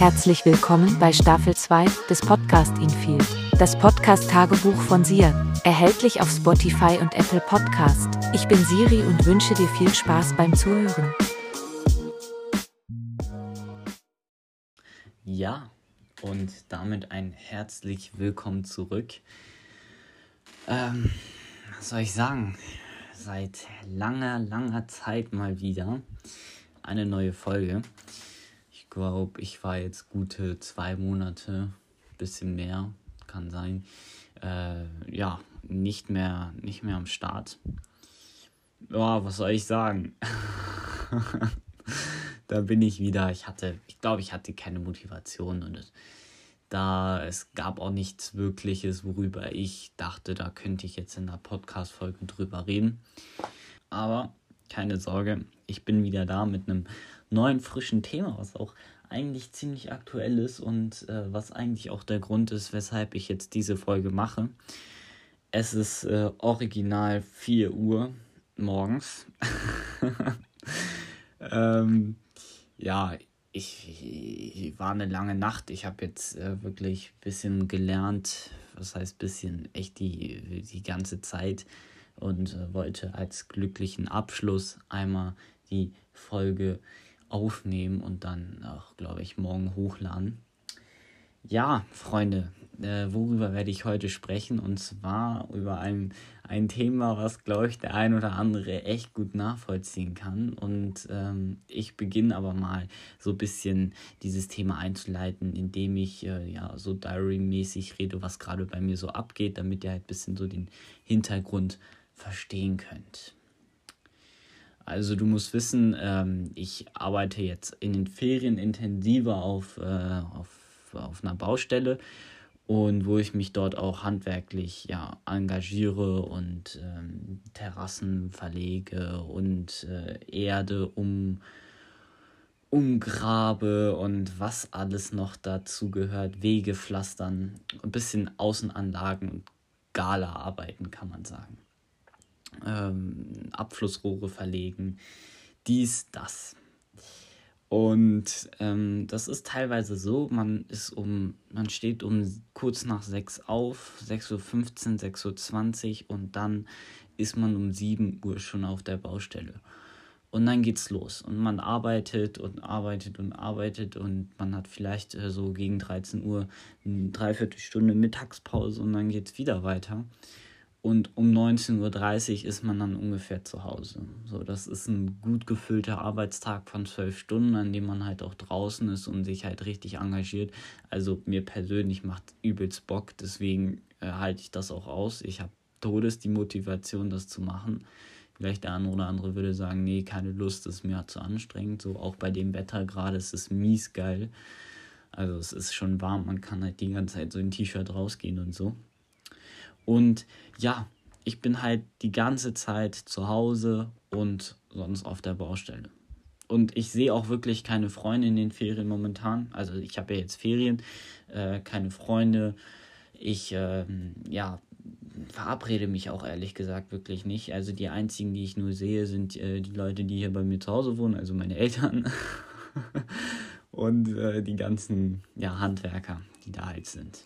Herzlich willkommen bei Staffel 2 des Podcast Infield, das Podcast-Tagebuch von Sia, erhältlich auf Spotify und Apple Podcast. Ich bin Siri und wünsche dir viel Spaß beim Zuhören. Ja, und damit ein herzlich willkommen zurück. Ähm, was soll ich sagen? Seit langer, langer Zeit mal wieder eine neue Folge glaube, ich war jetzt gute zwei Monate, bisschen mehr, kann sein. Äh, ja, nicht mehr, nicht mehr am Start. Ja, was soll ich sagen? da bin ich wieder. Ich hatte, ich glaube, ich hatte keine Motivation und es, da es gab auch nichts Wirkliches, worüber ich dachte, da könnte ich jetzt in der Podcast-Folge drüber reden. Aber keine Sorge, ich bin wieder da mit einem neuen, frischen Thema, was auch eigentlich ziemlich aktuell ist und äh, was eigentlich auch der Grund ist, weshalb ich jetzt diese Folge mache. Es ist äh, original 4 Uhr morgens. ähm, ja, ich, ich, war eine lange Nacht. Ich habe jetzt äh, wirklich ein bisschen gelernt, was heißt bisschen, echt die, die ganze Zeit und äh, wollte als glücklichen Abschluss einmal die Folge aufnehmen und dann auch, glaube ich, morgen hochladen. Ja, Freunde, äh, worüber werde ich heute sprechen? Und zwar über ein, ein Thema, was, glaube ich, der ein oder andere echt gut nachvollziehen kann. Und ähm, ich beginne aber mal so ein bisschen dieses Thema einzuleiten, indem ich äh, ja so Diary-mäßig rede, was gerade bei mir so abgeht, damit ihr halt ein bisschen so den Hintergrund verstehen könnt. Also du musst wissen, ähm, ich arbeite jetzt in den Ferien intensiver auf, äh, auf, auf einer Baustelle und wo ich mich dort auch handwerklich ja, engagiere und ähm, Terrassen verlege und äh, Erde um, umgrabe und was alles noch dazu gehört, Wege pflastern, ein bisschen Außenanlagen und Gala arbeiten, kann man sagen ähm, Abflussrohre verlegen, dies, das. Und ähm, das ist teilweise so, man ist um, man steht um kurz nach sechs auf, 6.15 Uhr, 6.20 Uhr und dann ist man um 7 Uhr schon auf der Baustelle. Und dann geht's los. Und man arbeitet und arbeitet und arbeitet und man hat vielleicht äh, so gegen 13 Uhr eine Dreiviertelstunde Mittagspause und dann geht's wieder weiter. Und um 19.30 Uhr ist man dann ungefähr zu Hause. So, das ist ein gut gefüllter Arbeitstag von zwölf Stunden, an dem man halt auch draußen ist und sich halt richtig engagiert. Also mir persönlich macht übelst Bock, deswegen äh, halte ich das auch aus. Ich habe todes die Motivation, das zu machen. Vielleicht der eine oder andere würde sagen, nee, keine Lust, das ist mir zu anstrengend. So auch bei dem Wetter gerade, es ist mies geil. Also es ist schon warm, man kann halt die ganze Zeit so in T-Shirt rausgehen und so. Und ja, ich bin halt die ganze Zeit zu Hause und sonst auf der Baustelle. Und ich sehe auch wirklich keine Freunde in den Ferien momentan. Also ich habe ja jetzt Ferien, äh, keine Freunde. Ich, äh, ja, verabrede mich auch ehrlich gesagt wirklich nicht. Also die einzigen, die ich nur sehe, sind äh, die Leute, die hier bei mir zu Hause wohnen, also meine Eltern. und äh, die ganzen ja, Handwerker, die da halt sind.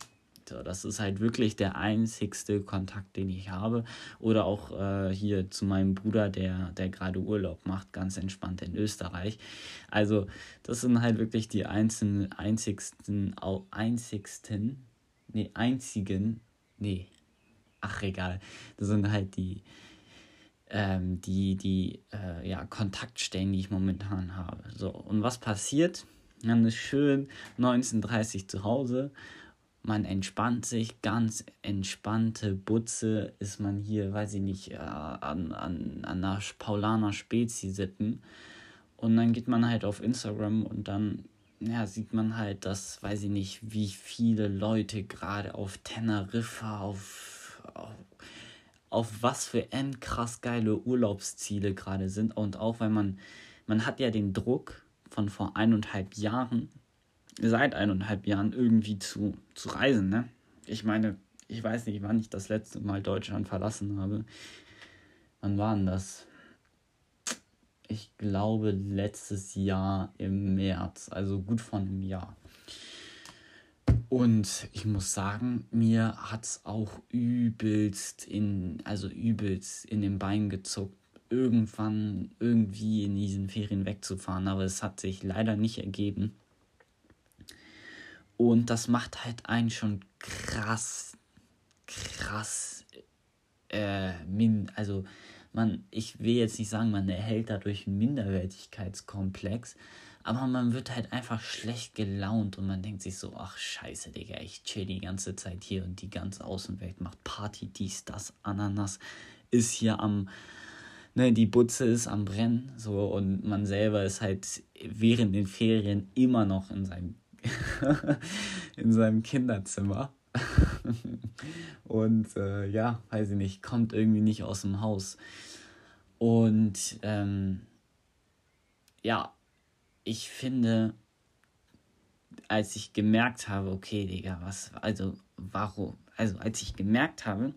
So, das ist halt wirklich der einzigste Kontakt, den ich habe. Oder auch äh, hier zu meinem Bruder, der, der gerade Urlaub macht, ganz entspannt in Österreich. Also, das sind halt wirklich die einzelnen, einzigsten, auch einzigsten, nee, einzigen, nee, ach egal. Das sind halt die, ähm, die, die äh, ja, Kontaktstellen, die ich momentan habe. So, und was passiert? Dann ist schön 1930 zu Hause man entspannt sich, ganz entspannte Butze ist man hier, weiß ich nicht, äh, an, an, an der Paulaner Spezi sitzen. Und dann geht man halt auf Instagram und dann ja, sieht man halt, dass, weiß ich nicht, wie viele Leute gerade auf Teneriffa, auf, auf, auf was für endkrass geile Urlaubsziele gerade sind. Und auch weil man, man hat ja den Druck von vor eineinhalb Jahren, seit eineinhalb Jahren irgendwie zu, zu reisen. Ne? Ich meine, ich weiß nicht, wann ich das letzte Mal Deutschland verlassen habe. Wann war denn das? ich glaube, letztes Jahr im März, also gut von einem Jahr. Und ich muss sagen, mir hat es auch übelst in, also übelst in den Beinen gezuckt, irgendwann irgendwie in diesen Ferien wegzufahren, aber es hat sich leider nicht ergeben. Und das macht halt einen schon krass, krass, äh, min, also man, ich will jetzt nicht sagen, man erhält dadurch einen Minderwertigkeitskomplex, aber man wird halt einfach schlecht gelaunt und man denkt sich so, ach scheiße, Digga, ich chill die ganze Zeit hier und die ganze Außenwelt macht Party, dies, das, Ananas ist hier am, ne, die Butze ist am Brennen, so, und man selber ist halt während den Ferien immer noch in seinem, in seinem Kinderzimmer. und äh, ja, weiß ich nicht, kommt irgendwie nicht aus dem Haus. Und ähm, ja, ich finde, als ich gemerkt habe, okay, Digga, was, also, warum, also, als ich gemerkt habe,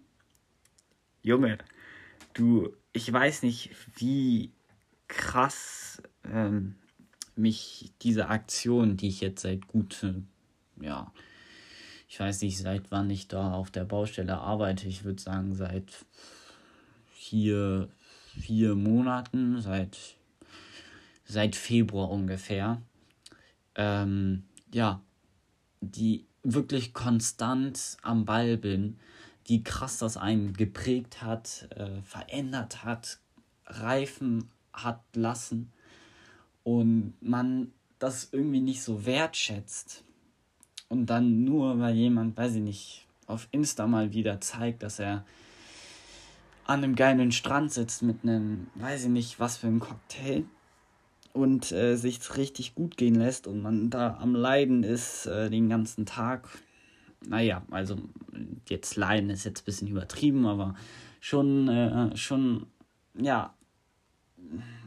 Junge, du, ich weiß nicht, wie krass ähm, mich diese Aktion, die ich jetzt seit gut, ja, ich weiß nicht, seit wann ich da auf der Baustelle arbeite, ich würde sagen, seit vier, vier Monaten, seit seit Februar ungefähr. Ähm, ja, die wirklich konstant am Ball bin, die krass das einen geprägt hat, äh, verändert hat, reifen hat lassen und man das irgendwie nicht so wertschätzt und dann nur, weil jemand, weiß ich nicht, auf Insta mal wieder zeigt, dass er an einem geilen Strand sitzt mit einem, weiß ich nicht, was für einem Cocktail und äh, sich richtig gut gehen lässt und man da am Leiden ist äh, den ganzen Tag. Naja, also jetzt Leiden ist jetzt ein bisschen übertrieben, aber schon, äh, schon, ja,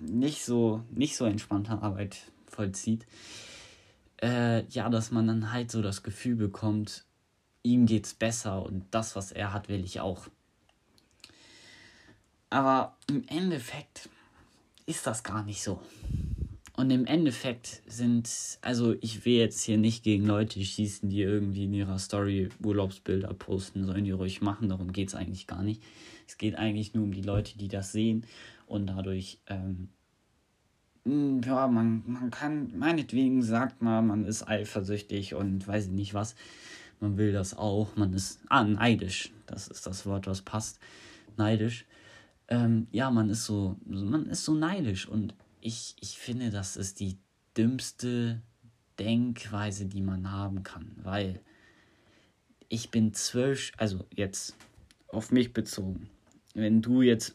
nicht so, nicht so entspannte Arbeit vollzieht. Äh, ja, dass man dann halt so das Gefühl bekommt, ihm geht's besser und das, was er hat, will ich auch. Aber im Endeffekt ist das gar nicht so. Und im Endeffekt sind, also ich will jetzt hier nicht gegen Leute schießen, die irgendwie in ihrer Story Urlaubsbilder posten, sollen die ruhig machen, darum geht es eigentlich gar nicht. Es geht eigentlich nur um die Leute, die das sehen und dadurch, ähm, hm, ja, man, man kann, meinetwegen sagt man, man ist eifersüchtig und weiß ich nicht was. Man will das auch, man ist, ah, neidisch, das ist das Wort, was passt, neidisch. Ähm, ja, man ist so, man ist so neidisch und ich, ich finde, das ist die dümmste Denkweise, die man haben kann, weil ich bin zwölf, also jetzt auf mich bezogen. Wenn du jetzt,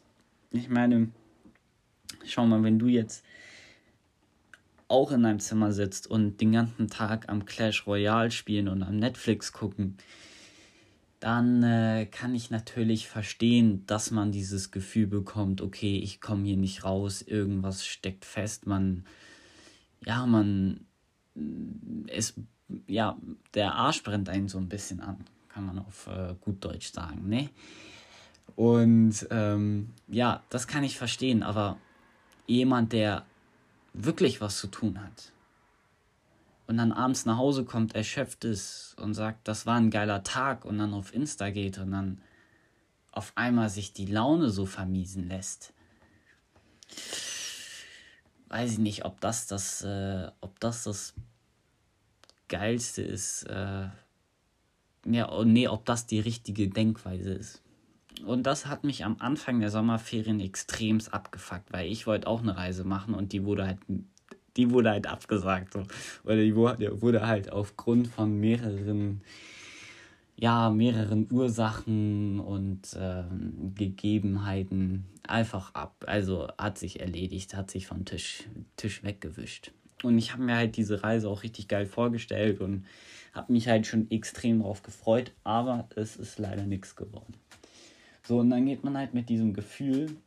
ich meine, schau mal, wenn du jetzt auch in deinem Zimmer sitzt und den ganzen Tag am Clash Royale spielen und am Netflix gucken, dann äh, kann ich natürlich verstehen, dass man dieses Gefühl bekommt, okay, ich komme hier nicht raus, irgendwas steckt fest, man, ja, man, es, ja, der Arsch brennt einen so ein bisschen an, kann man auf äh, gut Deutsch sagen, ne? Und ähm, ja, das kann ich verstehen, aber jemand, der wirklich was zu tun hat, und dann abends nach Hause kommt, erschöpft ist und sagt, das war ein geiler Tag und dann auf Insta geht und dann auf einmal sich die Laune so vermiesen lässt. Weiß ich nicht, ob das das, äh, ob das, das Geilste ist. Äh, ja, oh, nee, ob das die richtige Denkweise ist. Und das hat mich am Anfang der Sommerferien extremst abgefuckt, weil ich wollte auch eine Reise machen und die wurde halt die wurde halt abgesagt. So. Oder die wurde halt aufgrund von mehreren, ja, mehreren Ursachen und ähm, Gegebenheiten einfach ab. Also hat sich erledigt, hat sich vom Tisch, Tisch weggewischt. Und ich habe mir halt diese Reise auch richtig geil vorgestellt und habe mich halt schon extrem drauf gefreut, aber es ist leider nichts geworden. So, und dann geht man halt mit diesem Gefühl,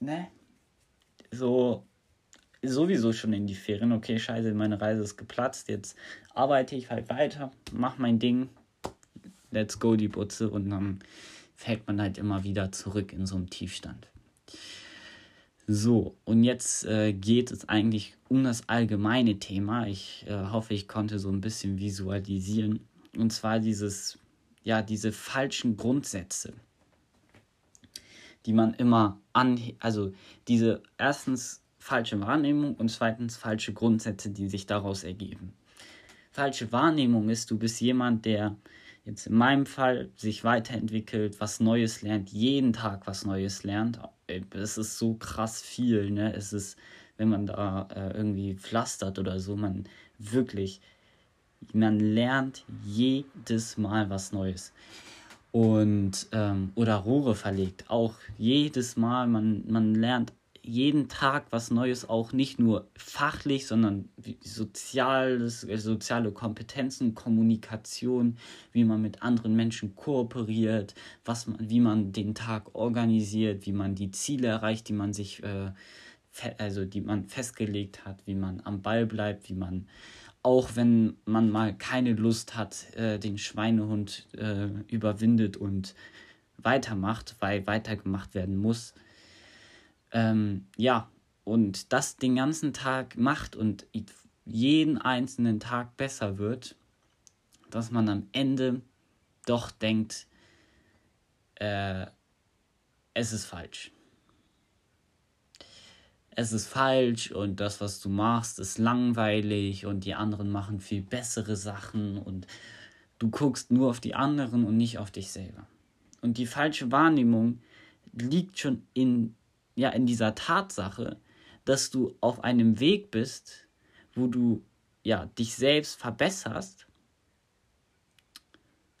ne, so sowieso schon in die Ferien. Okay, scheiße, meine Reise ist geplatzt. Jetzt arbeite ich halt weiter, mach mein Ding. Let's go, die Butze. Und dann fällt man halt immer wieder zurück in so einem Tiefstand. So, und jetzt äh, geht es eigentlich um das allgemeine Thema. Ich äh, hoffe, ich konnte so ein bisschen visualisieren. Und zwar dieses, ja, diese falschen Grundsätze, die man immer an, also diese erstens falsche Wahrnehmung und zweitens falsche Grundsätze, die sich daraus ergeben. Falsche Wahrnehmung ist, du bist jemand, der jetzt in meinem Fall sich weiterentwickelt, was Neues lernt, jeden Tag was Neues lernt. Es ist so krass viel, ne? Es ist, wenn man da äh, irgendwie pflastert oder so, man wirklich, man lernt jedes Mal was Neues. Und, ähm, oder Rohre verlegt, auch jedes Mal, man, man lernt jeden Tag was Neues, auch nicht nur fachlich, sondern soziales, soziale Kompetenzen, Kommunikation, wie man mit anderen Menschen kooperiert, was man, wie man den Tag organisiert, wie man die Ziele erreicht, die man sich, äh, also die man festgelegt hat, wie man am Ball bleibt, wie man auch wenn man mal keine Lust hat, äh, den Schweinehund äh, überwindet und weitermacht, weil weitergemacht werden muss ähm, ja, und das den ganzen Tag macht und jeden einzelnen Tag besser wird, dass man am Ende doch denkt, äh, es ist falsch. Es ist falsch und das, was du machst, ist langweilig und die anderen machen viel bessere Sachen und du guckst nur auf die anderen und nicht auf dich selber. Und die falsche Wahrnehmung liegt schon in ja in dieser Tatsache, dass du auf einem Weg bist, wo du ja dich selbst verbesserst,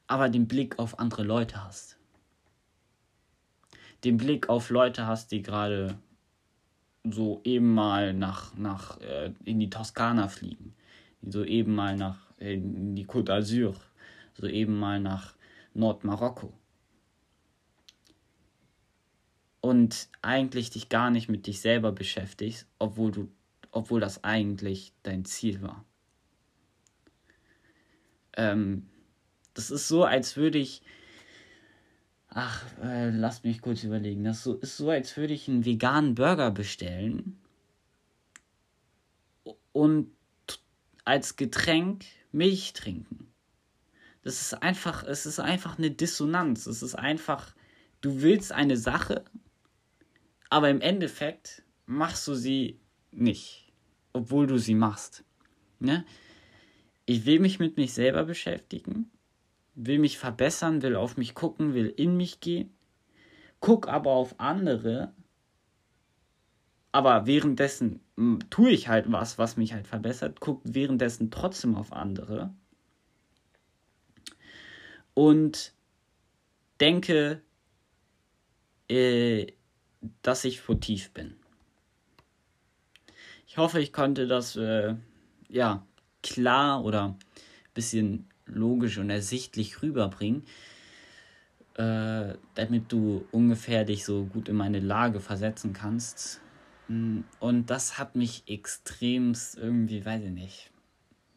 aber den Blick auf andere Leute hast. Den Blick auf Leute hast, die gerade so eben mal nach, nach äh, in die Toskana fliegen, die so eben mal nach in die Côte d'Azur, so eben mal nach Nordmarokko. Und eigentlich dich gar nicht mit dich selber beschäftigst, obwohl du, obwohl das eigentlich dein Ziel war. Ähm, das ist so, als würde ich, ach, äh, lass mich kurz überlegen, das so, ist so, als würde ich einen veganen Burger bestellen und als Getränk Milch trinken. Das ist einfach, es ist einfach eine Dissonanz. Es ist einfach, du willst eine Sache aber im Endeffekt machst du sie nicht, obwohl du sie machst. Ne? Ich will mich mit mich selber beschäftigen, will mich verbessern, will auf mich gucken, will in mich gehen, guck aber auf andere, aber währenddessen hm, tue ich halt was, was mich halt verbessert, guck währenddessen trotzdem auf andere und denke, äh, dass ich furtiv bin. Ich hoffe, ich konnte das äh, ja klar oder ein bisschen logisch und ersichtlich rüberbringen, äh, damit du ungefähr dich so gut in meine Lage versetzen kannst. Mm, und das hat mich extremst irgendwie, weiß ich nicht,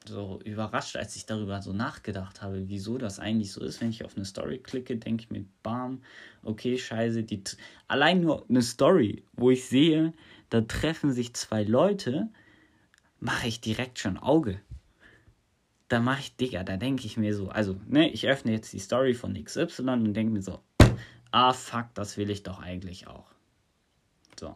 so überrascht, als ich darüber so nachgedacht habe, wieso das eigentlich so ist. Wenn ich auf eine Story klicke, denke ich mir, bam, okay, scheiße, die allein nur eine Story, wo ich sehe, da treffen sich zwei Leute, mache ich direkt schon Auge. Da mache ich, Digga, da denke ich mir so, also, ne, ich öffne jetzt die Story von XY und denke mir so, ah, fuck, das will ich doch eigentlich auch. So.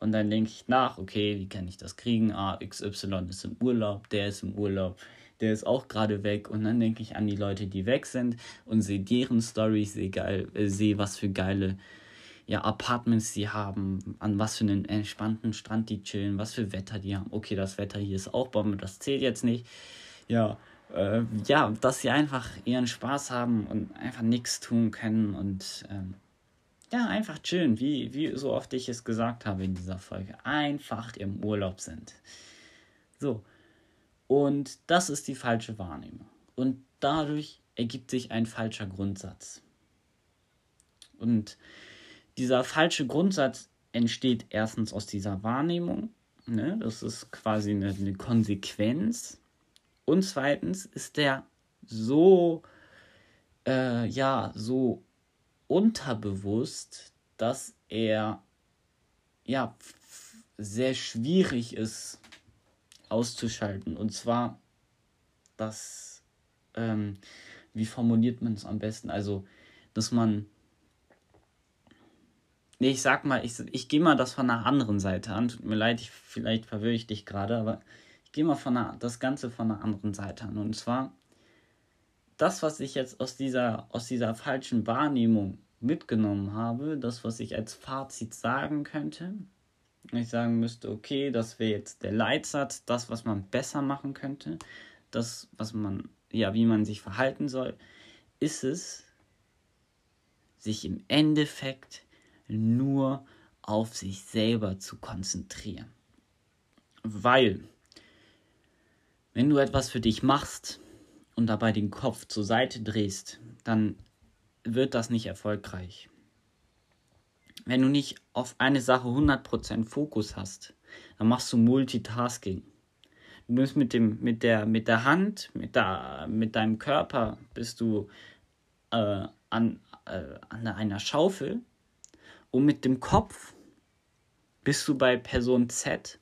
Und dann denke ich nach, okay, wie kann ich das kriegen? Ah, XY ist im Urlaub, der ist im Urlaub, der ist auch gerade weg. Und dann denke ich an die Leute, die weg sind und sehe deren Storys, sehe geil, äh, sehe, was für geile ja, Apartments die haben, an was für einen entspannten Strand die chillen, was für Wetter die haben. Okay, das Wetter hier ist auch Bombe, das zählt jetzt nicht. Ja, äh, ja, dass sie einfach ihren Spaß haben und einfach nichts tun können und ähm, ja, einfach chillen, wie, wie so oft ich es gesagt habe in dieser Folge. Einfach im Urlaub sind. So. Und das ist die falsche Wahrnehmung. Und dadurch ergibt sich ein falscher Grundsatz. Und dieser falsche Grundsatz entsteht erstens aus dieser Wahrnehmung. Ne? Das ist quasi eine, eine Konsequenz. Und zweitens ist der so, äh, ja, so unterbewusst, dass er ja sehr schwierig ist auszuschalten. Und zwar das, ähm, wie formuliert man es am besten? Also, dass man. Nee, ich sag mal, ich, ich gehe mal das von einer anderen Seite an. Tut mir leid, ich, vielleicht verwirre ich dich gerade, aber gehe mal von einer, das Ganze von einer anderen Seite an. Und zwar, das, was ich jetzt aus dieser, aus dieser falschen Wahrnehmung mitgenommen habe, das, was ich als Fazit sagen könnte, ich sagen müsste, okay, das wäre jetzt der Leitsatz, das, was man besser machen könnte, das, was man, ja, wie man sich verhalten soll, ist es, sich im Endeffekt nur auf sich selber zu konzentrieren. Weil, wenn du etwas für dich machst und dabei den Kopf zur Seite drehst, dann wird das nicht erfolgreich. Wenn du nicht auf eine Sache 100% Fokus hast, dann machst du Multitasking. Du bist mit, dem, mit, der, mit der Hand, mit, der, mit deinem Körper, bist du äh, an, äh, an einer Schaufel und mit dem Kopf bist du bei Person Z,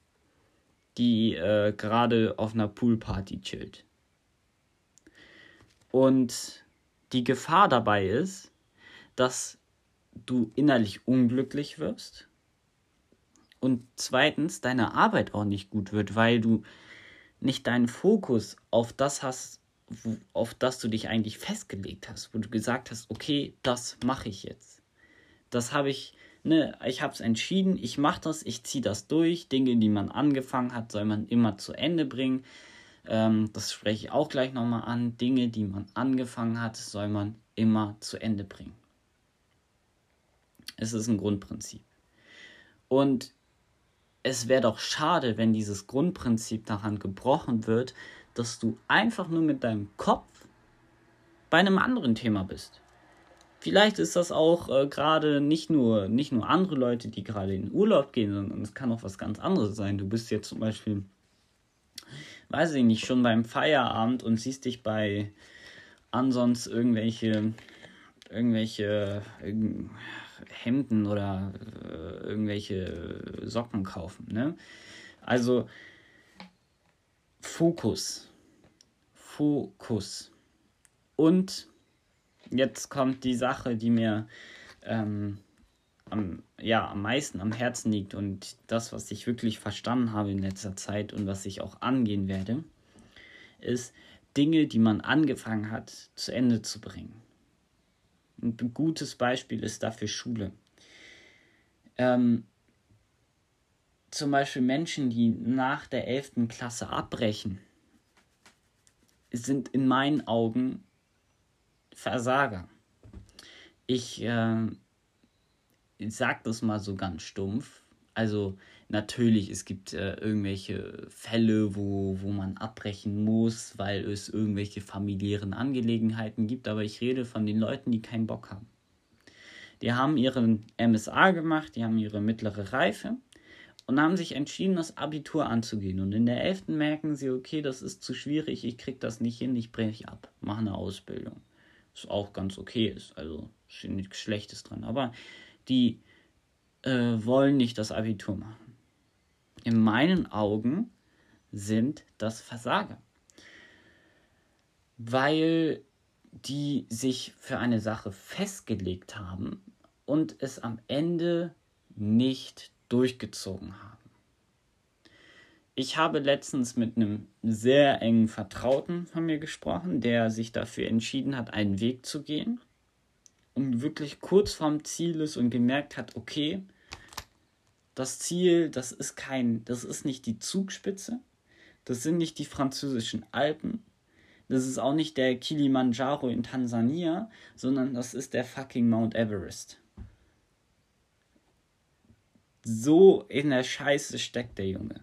die äh, gerade auf einer Poolparty chillt. Und die Gefahr dabei ist, dass du innerlich unglücklich wirst und zweitens deine Arbeit auch nicht gut wird, weil du nicht deinen Fokus auf das hast, auf das du dich eigentlich festgelegt hast, wo du gesagt hast, okay, das mache ich jetzt. Das habe ich, ne, ich habe es entschieden, ich mache das, ich ziehe das durch. Dinge, die man angefangen hat, soll man immer zu Ende bringen. Ähm, das spreche ich auch gleich nochmal an. Dinge, die man angefangen hat, soll man immer zu Ende bringen. Es ist ein Grundprinzip. Und es wäre doch schade, wenn dieses Grundprinzip daran gebrochen wird, dass du einfach nur mit deinem Kopf bei einem anderen Thema bist. Vielleicht ist das auch äh, gerade nicht nur, nicht nur andere Leute, die gerade in Urlaub gehen, sondern es kann auch was ganz anderes sein. Du bist jetzt zum Beispiel weiß ich nicht, schon beim Feierabend und siehst dich bei ansonsten irgendwelche, irgendwelche Hemden oder äh, irgendwelche Socken kaufen. Ne? Also Fokus. Fokus. Und jetzt kommt die Sache, die mir ähm, am, ja, am meisten am Herzen liegt und das, was ich wirklich verstanden habe in letzter Zeit und was ich auch angehen werde, ist Dinge, die man angefangen hat, zu Ende zu bringen. Ein gutes Beispiel ist dafür Schule. Ähm, zum Beispiel Menschen, die nach der 11. Klasse abbrechen, sind in meinen Augen Versager. Ich äh, ich sag das mal so ganz stumpf. Also natürlich, es gibt äh, irgendwelche Fälle, wo, wo man abbrechen muss, weil es irgendwelche familiären Angelegenheiten gibt, aber ich rede von den Leuten, die keinen Bock haben. Die haben ihren MSA gemacht, die haben ihre mittlere Reife und haben sich entschieden, das Abitur anzugehen. Und in der 11. merken sie, okay, das ist zu schwierig, ich krieg das nicht hin, ich breche ab, mache eine Ausbildung. Was auch ganz okay ist, also nichts Schlechtes dran. Aber die äh, wollen nicht das Abitur machen. In meinen Augen sind das Versager. Weil die sich für eine Sache festgelegt haben und es am Ende nicht durchgezogen haben. Ich habe letztens mit einem sehr engen Vertrauten von mir gesprochen, der sich dafür entschieden hat, einen Weg zu gehen und wirklich kurz vorm Ziel ist und gemerkt hat, okay, das Ziel, das ist kein, das ist nicht die Zugspitze, das sind nicht die französischen Alpen, das ist auch nicht der Kilimanjaro in Tansania, sondern das ist der fucking Mount Everest. So in der Scheiße steckt der Junge,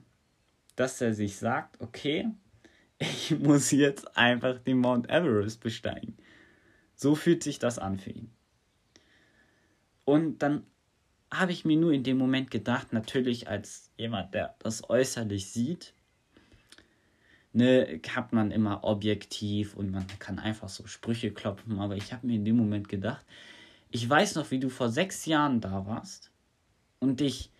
dass er sich sagt, okay, ich muss jetzt einfach den Mount Everest besteigen. So fühlt sich das an für ihn. Und dann habe ich mir nur in dem Moment gedacht, natürlich als jemand, der das äußerlich sieht, ne, hat man immer objektiv und man kann einfach so Sprüche klopfen, aber ich habe mir in dem Moment gedacht, ich weiß noch, wie du vor sechs Jahren da warst und dich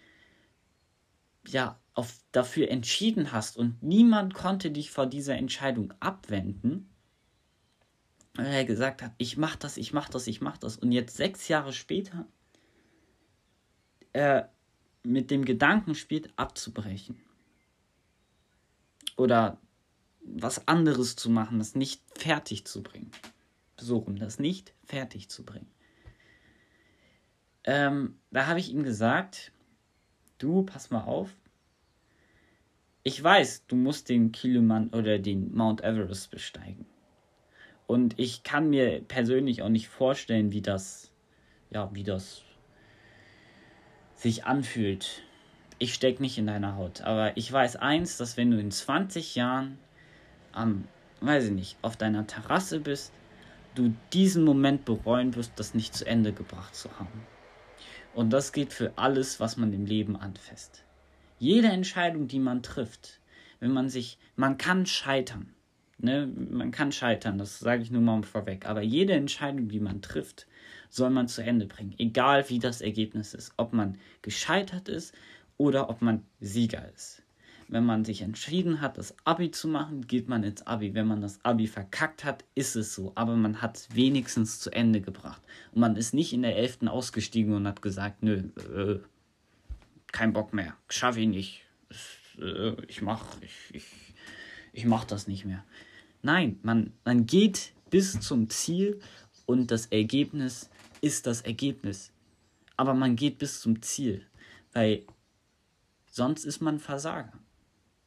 ja auf, dafür entschieden hast und niemand konnte dich vor dieser Entscheidung abwenden, weil er gesagt hat, ich mach das, ich mach das, ich mach das. Und jetzt sechs Jahre später er mit dem Gedanken spielt, abzubrechen. Oder was anderes zu machen, das nicht fertig zu bringen. So rum, das nicht fertig zu bringen. Ähm, da habe ich ihm gesagt, du, pass mal auf. Ich weiß, du musst den Kiliman oder den Mount Everest besteigen. Und ich kann mir persönlich auch nicht vorstellen, wie das, ja, wie das sich anfühlt. Ich stecke nicht in deiner Haut. Aber ich weiß eins, dass wenn du in 20 Jahren am, weiß ich nicht, auf deiner Terrasse bist, du diesen Moment bereuen wirst, das nicht zu Ende gebracht zu haben. Und das geht für alles, was man im Leben anfasst. Jede Entscheidung, die man trifft, wenn man sich, man kann scheitern. Ne? Man kann scheitern, das sage ich nur mal vorweg. Aber jede Entscheidung, die man trifft, soll man zu Ende bringen. Egal wie das Ergebnis ist. Ob man gescheitert ist oder ob man Sieger ist. Wenn man sich entschieden hat, das Abi zu machen, geht man ins Abi. Wenn man das Abi verkackt hat, ist es so. Aber man hat es wenigstens zu Ende gebracht. Und man ist nicht in der 11. ausgestiegen und hat gesagt, nö, äh, kein Bock mehr, schaffe ich nicht. Äh, ich mach, ich, ich, ich mach das nicht mehr. Nein, man, man geht bis zum Ziel und das Ergebnis ist das Ergebnis. Aber man geht bis zum Ziel, weil sonst ist man Versager.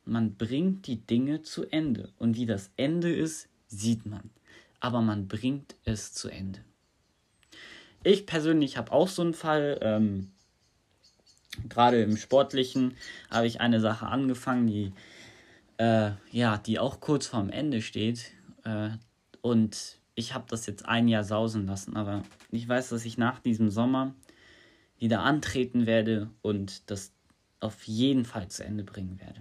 Man bringt die Dinge zu Ende. Und wie das Ende ist, sieht man. Aber man bringt es zu Ende. Ich persönlich habe auch so einen Fall. Ähm, Gerade im Sportlichen habe ich eine Sache angefangen, die, äh, ja, die auch kurz vorm Ende steht. Äh, und ich habe das jetzt ein Jahr sausen lassen. Aber ich weiß, dass ich nach diesem Sommer wieder antreten werde und das auf jeden Fall zu Ende bringen werde.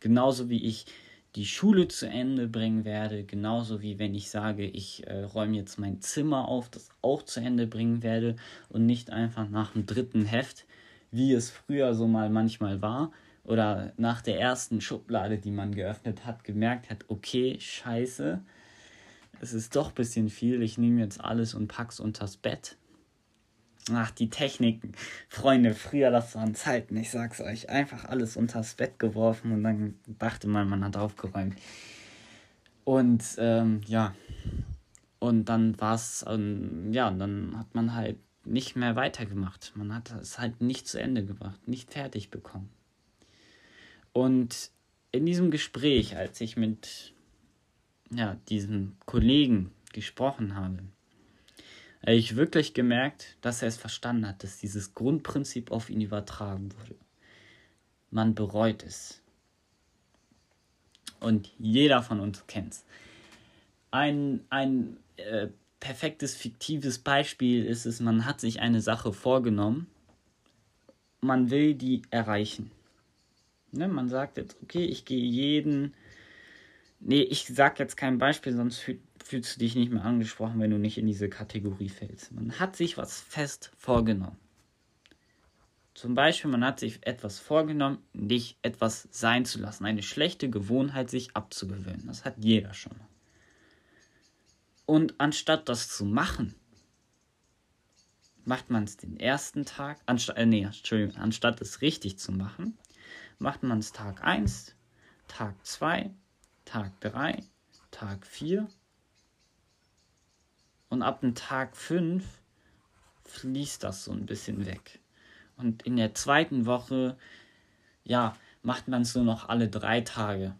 Genauso wie ich die Schule zu Ende bringen werde, genauso wie wenn ich sage, ich äh, räume jetzt mein Zimmer auf, das auch zu Ende bringen werde und nicht einfach nach dem dritten Heft, wie es früher so mal manchmal war, oder nach der ersten Schublade, die man geöffnet hat, gemerkt hat, okay, scheiße, es ist doch ein bisschen viel, ich nehme jetzt alles und pack's unters Bett. Ach, die Techniken. Freunde, früher das waren Zeiten, ich sag's euch. Einfach alles unters Bett geworfen und dann dachte man, man hat aufgeräumt. Und ähm, ja, und dann war es, ähm, ja, dann hat man halt nicht mehr weitergemacht. Man hat es halt nicht zu Ende gebracht, nicht fertig bekommen. Und in diesem Gespräch, als ich mit ja, diesem Kollegen gesprochen habe, habe ich wirklich gemerkt, dass er es verstanden hat, dass dieses Grundprinzip auf ihn übertragen wurde. Man bereut es. Und jeder von uns kennt es. Ein, ein äh, perfektes, fiktives Beispiel ist es, man hat sich eine Sache vorgenommen, man will die erreichen. Ne, man sagt jetzt, okay, ich gehe jeden. Nee, ich sag jetzt kein Beispiel, sonst fühlst du dich nicht mehr angesprochen, wenn du nicht in diese Kategorie fällst. Man hat sich was fest vorgenommen. Zum Beispiel, man hat sich etwas vorgenommen, dich etwas sein zu lassen, eine schlechte Gewohnheit sich abzugewöhnen. Das hat jeder schon. Und anstatt das zu machen, macht man es den ersten Tag, anstatt, äh, nee, Entschuldigung, anstatt es richtig zu machen, macht man es Tag 1, Tag 2, Tag 3, Tag 4 und ab dem Tag 5 fließt das so ein bisschen weg. Und in der zweiten Woche, ja, macht man es nur noch alle drei Tage.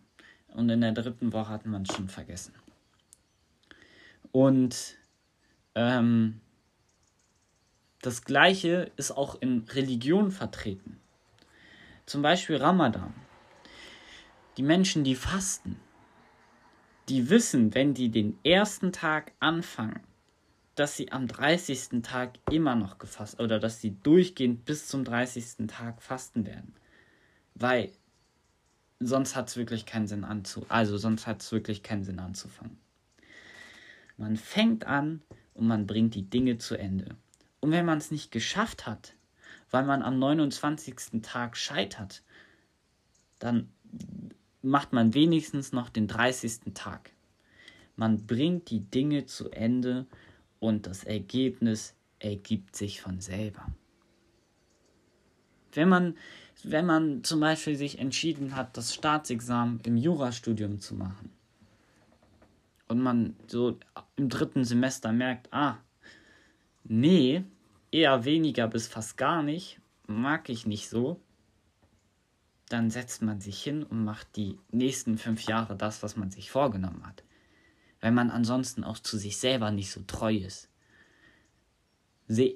Und in der dritten Woche hat man es schon vergessen. Und ähm, das Gleiche ist auch in Religion vertreten. Zum Beispiel Ramadan. Die Menschen, die fasten, die wissen, wenn die den ersten Tag anfangen, dass sie am 30. Tag immer noch gefasst oder dass sie durchgehend bis zum 30. Tag fasten werden. Weil sonst hat es wirklich keinen Sinn anzu also sonst hat es wirklich keinen Sinn anzufangen. Man fängt an und man bringt die Dinge zu Ende. Und wenn man es nicht geschafft hat, weil man am 29. Tag scheitert, dann macht man wenigstens noch den 30. Tag. Man bringt die Dinge zu Ende und das Ergebnis ergibt sich von selber. Wenn man, wenn man zum Beispiel sich entschieden hat, das Staatsexamen im Jurastudium zu machen und man so im dritten Semester merkt, ah, nee, eher weniger bis fast gar nicht, mag ich nicht so, dann setzt man sich hin und macht die nächsten fünf Jahre das, was man sich vorgenommen hat. Weil man ansonsten auch zu sich selber nicht so treu ist.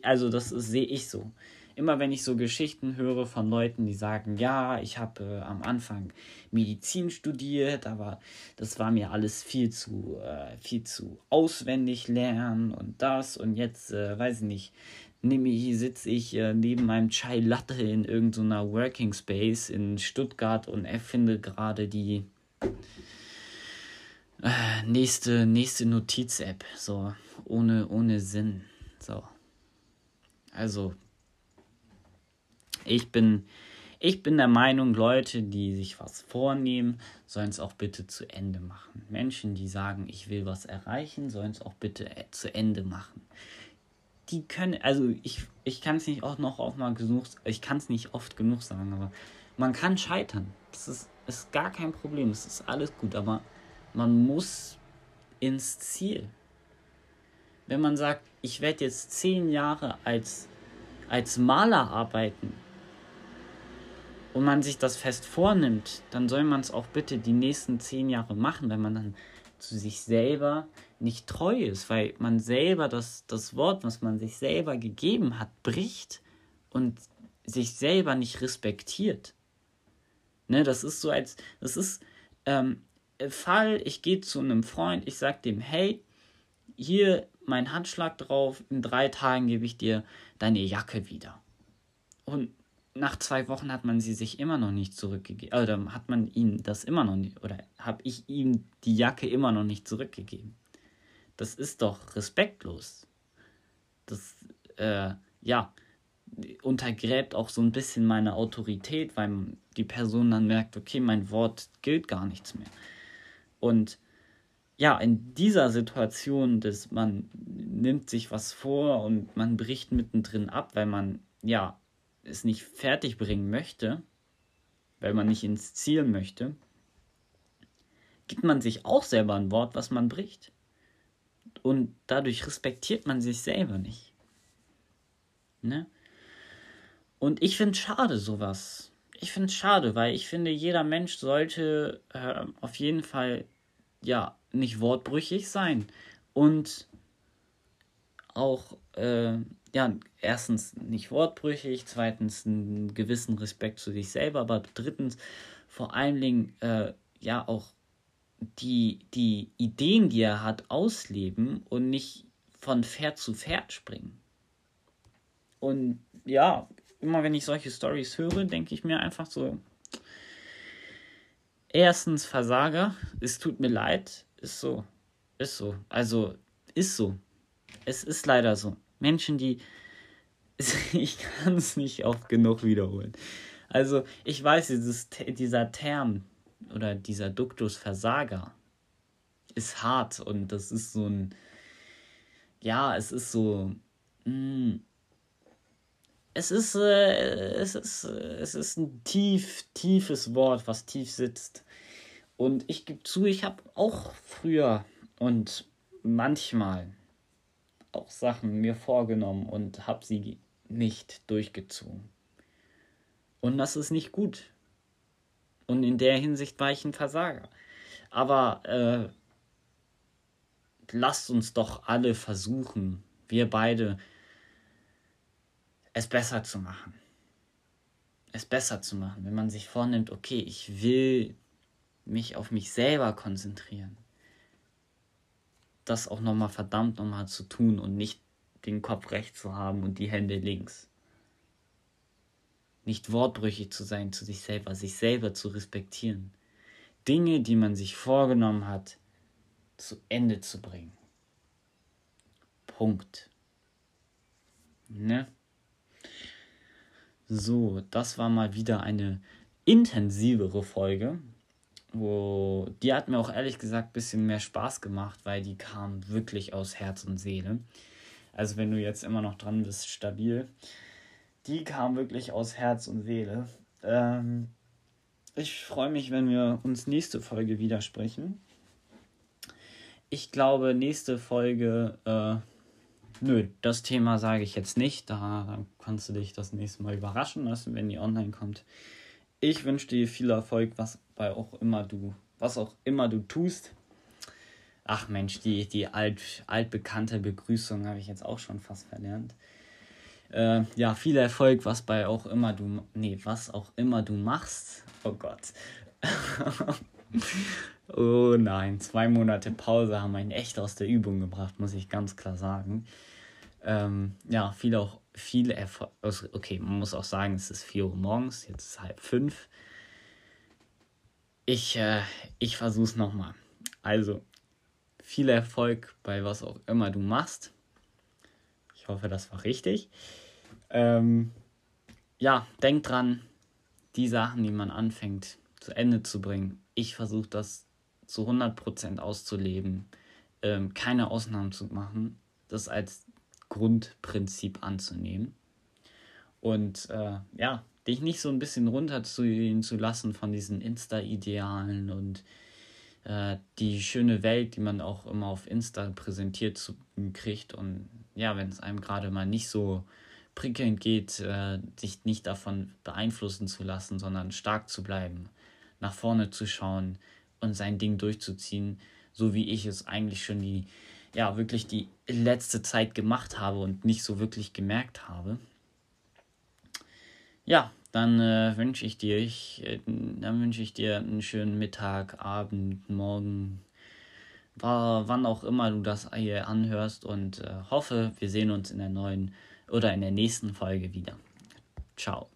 Also das sehe ich so immer wenn ich so Geschichten höre von Leuten, die sagen, ja, ich habe äh, am Anfang Medizin studiert, aber das war mir alles viel zu, äh, viel zu auswendig lernen und das und jetzt, äh, weiß ich nicht, nehme hier sitze ich äh, neben meinem Chai Latte in irgendeiner Working Space in Stuttgart und erfinde gerade die äh, nächste, nächste Notiz-App, so ohne, ohne Sinn. So. Also, ich bin, ich bin der Meinung, Leute, die sich was vornehmen, sollen es auch bitte zu Ende machen. Menschen, die sagen, ich will was erreichen, sollen es auch bitte äh, zu Ende machen. Die können, also ich, ich kann es nicht auch noch auch mal genug, ich kann es nicht oft genug sagen, aber man kann scheitern. Das ist, ist gar kein Problem, es ist alles gut, aber man muss ins Ziel. Wenn man sagt, ich werde jetzt zehn Jahre als, als Maler arbeiten, und man sich das fest vornimmt, dann soll man es auch bitte die nächsten zehn Jahre machen, wenn man dann zu sich selber nicht treu ist, weil man selber das, das Wort, was man sich selber gegeben hat, bricht und sich selber nicht respektiert. Ne, das ist so als, das ist ähm, Fall, ich gehe zu einem Freund, ich sage dem, hey, hier mein Handschlag drauf, in drei Tagen gebe ich dir deine Jacke wieder. Und nach zwei Wochen hat man sie sich immer noch nicht zurückgegeben. Oder hat man ihm das immer noch nicht, oder habe ich ihm die Jacke immer noch nicht zurückgegeben. Das ist doch respektlos. Das, äh, ja, untergräbt auch so ein bisschen meine Autorität, weil die Person dann merkt, okay, mein Wort gilt gar nichts mehr. Und ja, in dieser Situation, dass man nimmt sich was vor und man bricht mittendrin ab, weil man ja es nicht fertig bringen möchte, weil man nicht ins Ziel möchte, gibt man sich auch selber ein Wort, was man bricht. Und dadurch respektiert man sich selber nicht. Ne? Und ich finde es schade, sowas. Ich finde es schade, weil ich finde, jeder Mensch sollte äh, auf jeden Fall ja nicht wortbrüchig sein und auch äh, ja, erstens nicht wortbrüchig, zweitens einen gewissen Respekt zu sich selber, aber drittens vor allen Dingen äh, ja auch die, die Ideen, die er hat, ausleben und nicht von Pferd zu Pferd springen. Und ja, immer wenn ich solche Stories höre, denke ich mir einfach so, erstens Versager, es tut mir leid, ist so, ist so, also ist so. Es ist leider so. Menschen, die. Ich kann es nicht oft genug wiederholen. Also, ich weiß, dieses, dieser Term oder dieser Duktus Versager ist hart und das ist so ein. Ja, es ist so. Mh, hm, es ist, äh, es, ist, es ist ein tief, tiefes Wort, was tief sitzt. Und ich gebe zu, ich habe auch früher und manchmal auch Sachen mir vorgenommen und habe sie nicht durchgezogen. Und das ist nicht gut. Und in der Hinsicht war ich ein Versager. Aber äh, lasst uns doch alle versuchen, wir beide, es besser zu machen. Es besser zu machen, wenn man sich vornimmt, okay, ich will mich auf mich selber konzentrieren das auch nochmal verdammt nochmal zu tun und nicht den Kopf rechts zu haben und die Hände links. Nicht wortbrüchig zu sein zu sich selber, sich selber zu respektieren. Dinge, die man sich vorgenommen hat, zu Ende zu bringen. Punkt. Ne? So, das war mal wieder eine intensivere Folge, wo die hat mir auch ehrlich gesagt ein bisschen mehr Spaß gemacht, weil die kam wirklich aus Herz und Seele. Also wenn du jetzt immer noch dran bist, stabil. Die kam wirklich aus Herz und Seele. Ähm, ich freue mich, wenn wir uns nächste Folge widersprechen. Ich glaube, nächste Folge, äh, nö, das Thema sage ich jetzt nicht. Da kannst du dich das nächste Mal überraschen lassen, wenn die online kommt. Ich wünsche dir viel Erfolg, was bei auch immer du, was auch immer du tust. Ach Mensch, die, die alt, altbekannte Begrüßung habe ich jetzt auch schon fast verlernt. Äh, ja, viel Erfolg, was bei auch immer du, nee, was auch immer du machst. Oh Gott. oh nein, zwei Monate Pause haben einen echt aus der Übung gebracht, muss ich ganz klar sagen. Ähm, ja, viel auch, viel Erfolg. Also, okay, man muss auch sagen, es ist 4 Uhr morgens, jetzt ist halb fünf. Ich, äh, ich versuch's nochmal. Also, viel Erfolg bei was auch immer du machst. Ich hoffe, das war richtig. Ähm, ja, denk dran, die Sachen, die man anfängt, zu Ende zu bringen. Ich versuche das zu 100% auszuleben, ähm, keine Ausnahmen zu machen, das als Grundprinzip anzunehmen. Und äh, ja, dich nicht so ein bisschen runterziehen zu lassen von diesen Insta-Idealen und äh, die schöne Welt, die man auch immer auf Insta präsentiert zu, kriegt. Und ja, wenn es einem gerade mal nicht so prickelnd geht, äh, sich nicht davon beeinflussen zu lassen, sondern stark zu bleiben, nach vorne zu schauen und sein Ding durchzuziehen, so wie ich es eigentlich schon die, ja, wirklich die letzte Zeit gemacht habe und nicht so wirklich gemerkt habe. Ja, dann äh, wünsche ich dir, ich, äh, dann wünsche ich dir einen schönen Mittag, Abend, Morgen, war, wann auch immer du das hier anhörst und äh, hoffe, wir sehen uns in der neuen oder in der nächsten Folge wieder. Ciao.